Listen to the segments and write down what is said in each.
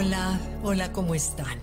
Hola, hola, ¿cómo están?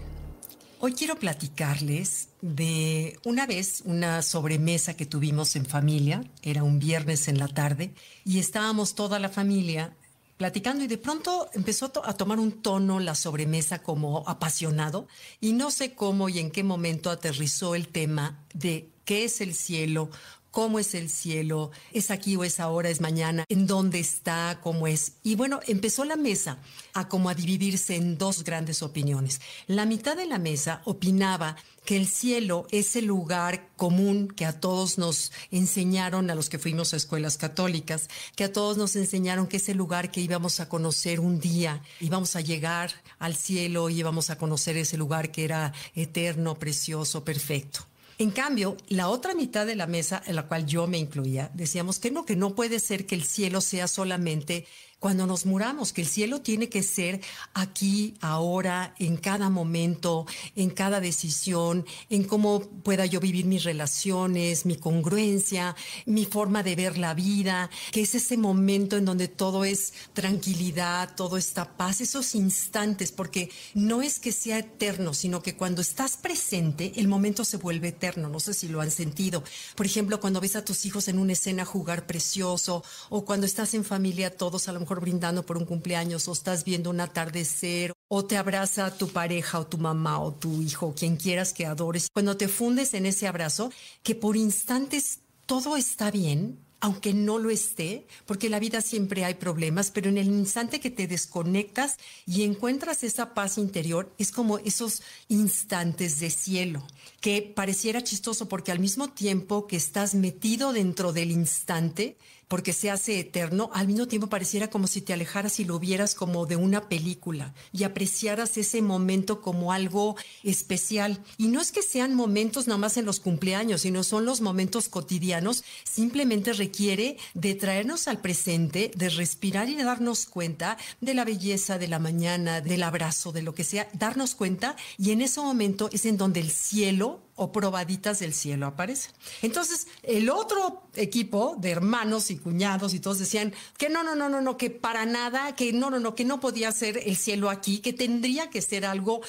Hoy quiero platicarles de una vez una sobremesa que tuvimos en familia, era un viernes en la tarde, y estábamos toda la familia platicando y de pronto empezó a tomar un tono la sobremesa como apasionado y no sé cómo y en qué momento aterrizó el tema de qué es el cielo, cómo es el cielo, es aquí o es ahora, es mañana, en dónde está, cómo es. Y bueno, empezó la mesa a como a dividirse en dos grandes opiniones. La mitad de la mesa opinaba que el cielo es el lugar común que a todos nos enseñaron, a los que fuimos a escuelas católicas, que a todos nos enseñaron que es el lugar que íbamos a conocer un día, íbamos a llegar al cielo y íbamos a conocer ese lugar que era eterno, precioso, perfecto. En cambio, la otra mitad de la mesa, en la cual yo me incluía, decíamos que no, que no puede ser que el cielo sea solamente cuando nos muramos, que el cielo tiene que ser aquí, ahora, en cada momento, en cada decisión, en cómo pueda yo vivir mis relaciones, mi congruencia, mi forma de ver la vida, que es ese momento en donde todo es tranquilidad, todo está paz, esos instantes, porque no es que sea eterno, sino que cuando estás presente, el momento se vuelve eterno. No sé si lo han sentido. Por ejemplo, cuando ves a tus hijos en una escena jugar precioso, o cuando estás en familia, todos a lo brindando por un cumpleaños o estás viendo un atardecer o te abraza tu pareja o tu mamá o tu hijo, quien quieras que adores, cuando te fundes en ese abrazo, que por instantes todo está bien, aunque no lo esté, porque la vida siempre hay problemas, pero en el instante que te desconectas y encuentras esa paz interior, es como esos instantes de cielo, que pareciera chistoso porque al mismo tiempo que estás metido dentro del instante, porque se hace eterno, al mismo tiempo pareciera como si te alejaras y lo vieras como de una película y apreciaras ese momento como algo especial. Y no es que sean momentos nada más en los cumpleaños, sino son los momentos cotidianos, simplemente requiere de traernos al presente, de respirar y de darnos cuenta de la belleza de la mañana, del abrazo, de lo que sea, darnos cuenta y en ese momento es en donde el cielo o probaditas del cielo aparecen. Entonces, el otro equipo de hermanos y cuñados y todos decían que no, no, no, no, no, que para nada, que no, no, no, que no podía ser el cielo aquí, que tendría que ser algo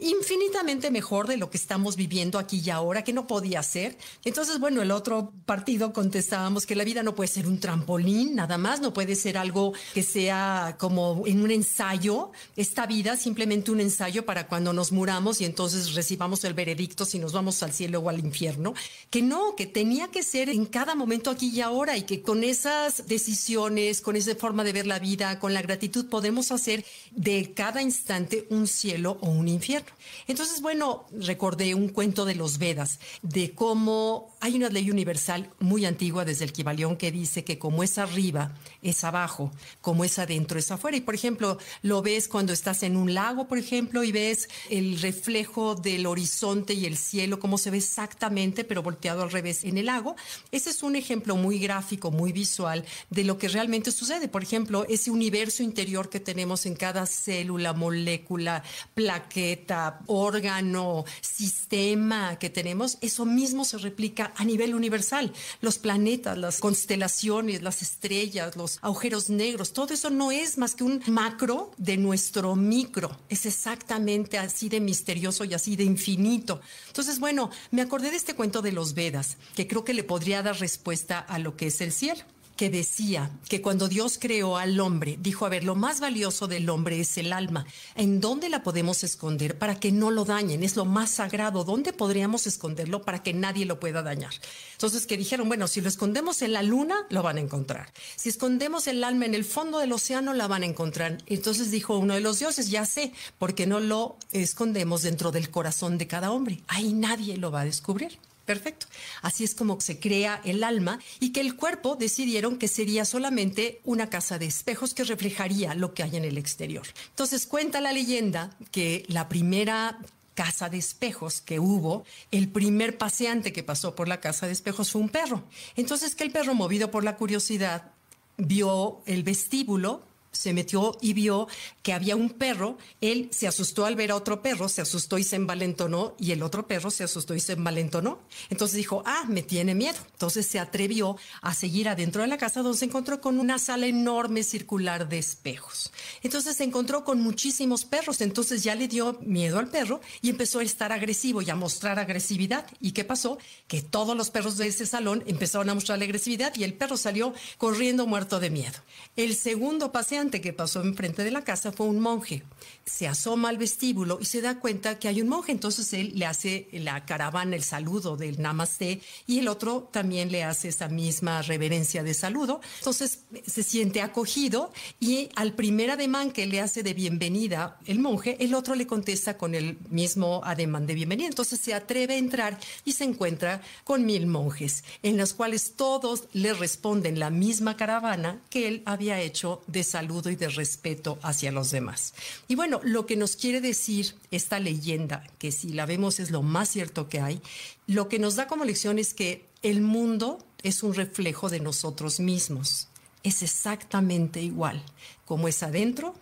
infinitamente mejor de lo que estamos viviendo aquí y ahora, que no podía ser. Entonces, bueno, el otro partido contestábamos que la vida no puede ser un trampolín, nada más, no puede ser algo que sea como en un ensayo, esta vida simplemente un ensayo para cuando nos muramos y entonces recibamos el veredicto si nos vamos al cielo o al infierno, que no, que tenía que ser en cada momento aquí y ahora y que con esas decisiones, con esa forma de ver la vida, con la gratitud, podemos hacer de cada instante un cielo o un infierno. Entonces, bueno, recordé un cuento de los Vedas, de cómo hay una ley universal muy antigua desde el Kibalión que dice que como es arriba, es abajo, como es adentro, es afuera. Y por ejemplo, lo ves cuando estás en un lago, por ejemplo, y ves el reflejo del horizonte y el cielo, cómo se ve exactamente, pero volteado al revés en el lago. Ese es un ejemplo muy gráfico, muy visual de lo que realmente sucede. Por ejemplo, ese universo interior que tenemos en cada célula, molécula, plaqueta, órgano, sistema que tenemos, eso mismo se replica a nivel universal. Los planetas, las constelaciones, las estrellas, los agujeros negros, todo eso no es más que un macro de nuestro micro. Es exactamente así de misterioso y así de infinito. Entonces, bueno, me acordé de este cuento de los Vedas, que creo que le podría dar respuesta a lo que es el cielo que decía que cuando Dios creó al hombre, dijo, a ver, lo más valioso del hombre es el alma. ¿En dónde la podemos esconder para que no lo dañen? Es lo más sagrado. ¿Dónde podríamos esconderlo para que nadie lo pueda dañar? Entonces, que dijeron, bueno, si lo escondemos en la luna, lo van a encontrar. Si escondemos el alma en el fondo del océano, la van a encontrar. Entonces dijo uno de los dioses, ya sé, porque no lo escondemos dentro del corazón de cada hombre. Ahí nadie lo va a descubrir. Perfecto. Así es como se crea el alma y que el cuerpo decidieron que sería solamente una casa de espejos que reflejaría lo que hay en el exterior. Entonces cuenta la leyenda que la primera casa de espejos que hubo, el primer paseante que pasó por la casa de espejos fue un perro. Entonces que el perro, movido por la curiosidad, vio el vestíbulo se metió y vio que había un perro. Él se asustó al ver a otro perro, se asustó y se envalentonó, y el otro perro se asustó y se envalentonó. Entonces dijo, ah, me tiene miedo. Entonces se atrevió a seguir adentro de la casa donde se encontró con una sala enorme circular de espejos. Entonces se encontró con muchísimos perros. Entonces ya le dio miedo al perro y empezó a estar agresivo y a mostrar agresividad. ¿Y qué pasó? Que todos los perros de ese salón empezaron a mostrar agresividad y el perro salió corriendo muerto de miedo. El segundo que pasó enfrente de la casa fue un monje. Se asoma al vestíbulo y se da cuenta que hay un monje. Entonces él le hace la caravana, el saludo del namaste y el otro también le hace esa misma reverencia de saludo. Entonces se siente acogido y al primer ademán que le hace de bienvenida el monje, el otro le contesta con el mismo ademán de bienvenida. Entonces se atreve a entrar y se encuentra con mil monjes, en los cuales todos le responden la misma caravana que él había hecho de saludo y de respeto hacia los demás. Y bueno, lo que nos quiere decir esta leyenda, que si la vemos es lo más cierto que hay, lo que nos da como lección es que el mundo es un reflejo de nosotros mismos. Es exactamente igual. Como es adentro,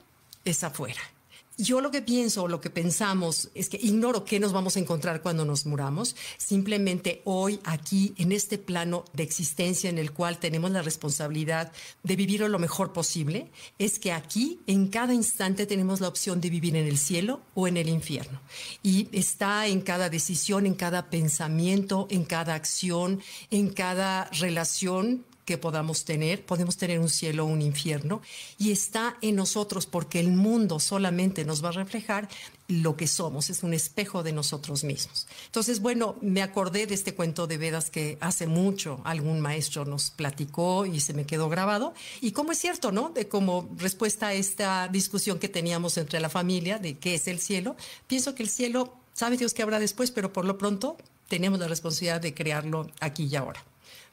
es afuera. Yo lo que pienso, lo que pensamos, es que ignoro qué nos vamos a encontrar cuando nos muramos. Simplemente hoy, aquí, en este plano de existencia en el cual tenemos la responsabilidad de vivirlo lo mejor posible, es que aquí, en cada instante, tenemos la opción de vivir en el cielo o en el infierno. Y está en cada decisión, en cada pensamiento, en cada acción, en cada relación que podamos tener, podemos tener un cielo o un infierno, y está en nosotros porque el mundo solamente nos va a reflejar lo que somos, es un espejo de nosotros mismos. Entonces, bueno, me acordé de este cuento de Vedas que hace mucho algún maestro nos platicó y se me quedó grabado, y como es cierto, ¿no? De como respuesta a esta discusión que teníamos entre la familia de qué es el cielo, pienso que el cielo, sabe Dios qué habrá después, pero por lo pronto tenemos la responsabilidad de crearlo aquí y ahora.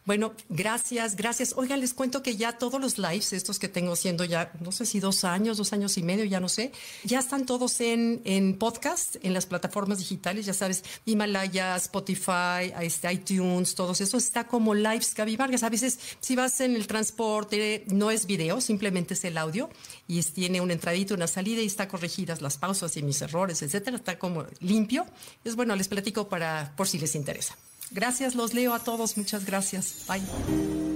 Bueno, gracias, gracias. Oigan, les cuento que ya todos los lives, estos que tengo haciendo ya, no sé si dos años, dos años y medio, ya no sé, ya están todos en, en podcast, en las plataformas digitales, ya sabes, Himalaya, Spotify, este, iTunes, todos eso está como lives Gaby Vargas. A veces, si vas en el transporte, no es video, simplemente es el audio y tiene una entradita, una salida y está corregidas las pausas y mis errores, etcétera. Está como limpio. Es bueno, les platico para, por si les interesa. Gracias, los leo a todos. Muchas gracias. Bye.